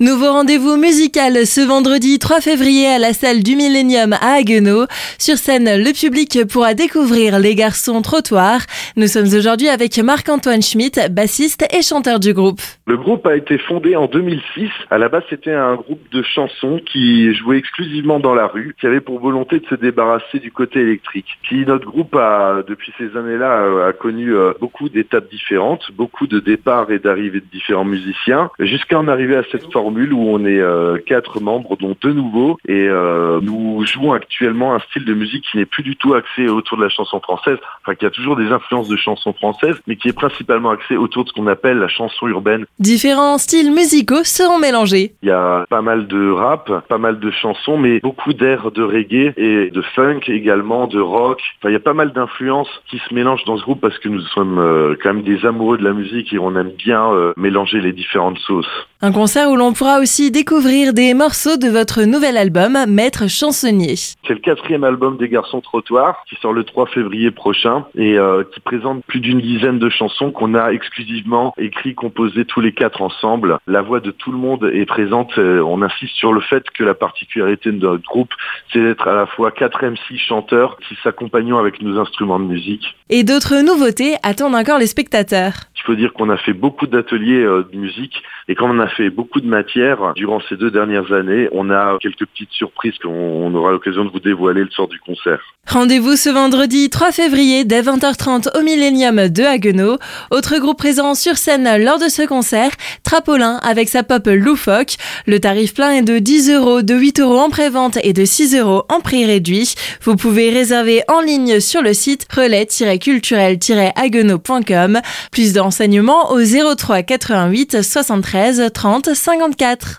Nouveau rendez-vous musical ce vendredi 3 février à la salle du Millennium à Haguenau. Sur scène, le public pourra découvrir les garçons trottoirs. Nous sommes aujourd'hui avec Marc-Antoine Schmitt, bassiste et chanteur du groupe. Le groupe a été fondé en 2006. À la base, c'était un groupe de chansons qui jouait exclusivement dans la rue, qui avait pour volonté de se débarrasser du côté électrique. Puis notre groupe a, depuis ces années-là, a connu euh, beaucoup d'étapes différentes, beaucoup de départs et d'arrivées de différents musiciens, jusqu'à en arriver à cette forme où on est euh, quatre membres, dont deux nouveaux, et euh, nous jouons actuellement un style de musique qui n'est plus du tout axé autour de la chanson française, enfin qui a toujours des influences de chansons françaises, mais qui est principalement axé autour de ce qu'on appelle la chanson urbaine. Différents styles musicaux seront mélangés. Il y a pas mal de rap, pas mal de chansons, mais beaucoup d'airs de reggae et de funk également, de rock. Enfin, il y a pas mal d'influences qui se mélangent dans ce groupe parce que nous sommes euh, quand même des amoureux de la musique et on aime bien mélanger les différentes sauces. Un concert où l'on pourra aussi découvrir des morceaux de votre nouvel album, Maître chansonnier. C'est le quatrième album des Garçons Trottoirs qui sort le 3 février prochain et euh, qui présente plus d'une dizaine de chansons qu'on a exclusivement écrit, composées tous les quatre ensemble. La voix de tout le monde est présente. Euh, on insiste sur le fait que la particularité de notre groupe, c'est d'être à la fois quatre MC chanteurs qui s'accompagnent avec nos instruments de musique. Et d'autres nouveautés attendent encore les spectateurs. Il faut dire qu'on a fait beaucoup d'ateliers euh, de musique et quand on a fait beaucoup de matière durant ces deux dernières années, on a quelques petites surprises qu'on aura l'occasion de vous dévoiler le soir du concert. Rendez-vous ce vendredi 3 février dès 20h30 au Millennium de Haguenau. Autre groupe présent sur scène lors de ce concert, Trapolin avec sa pop loufoque. Le tarif plein est de 10 euros, de 8 euros en pré-vente et de 6 euros en prix réduit. Vous pouvez réserver en ligne sur le site relais-culturel-haguenau.com. Plus d'enseignements au 03 88 73 30 54. 2024.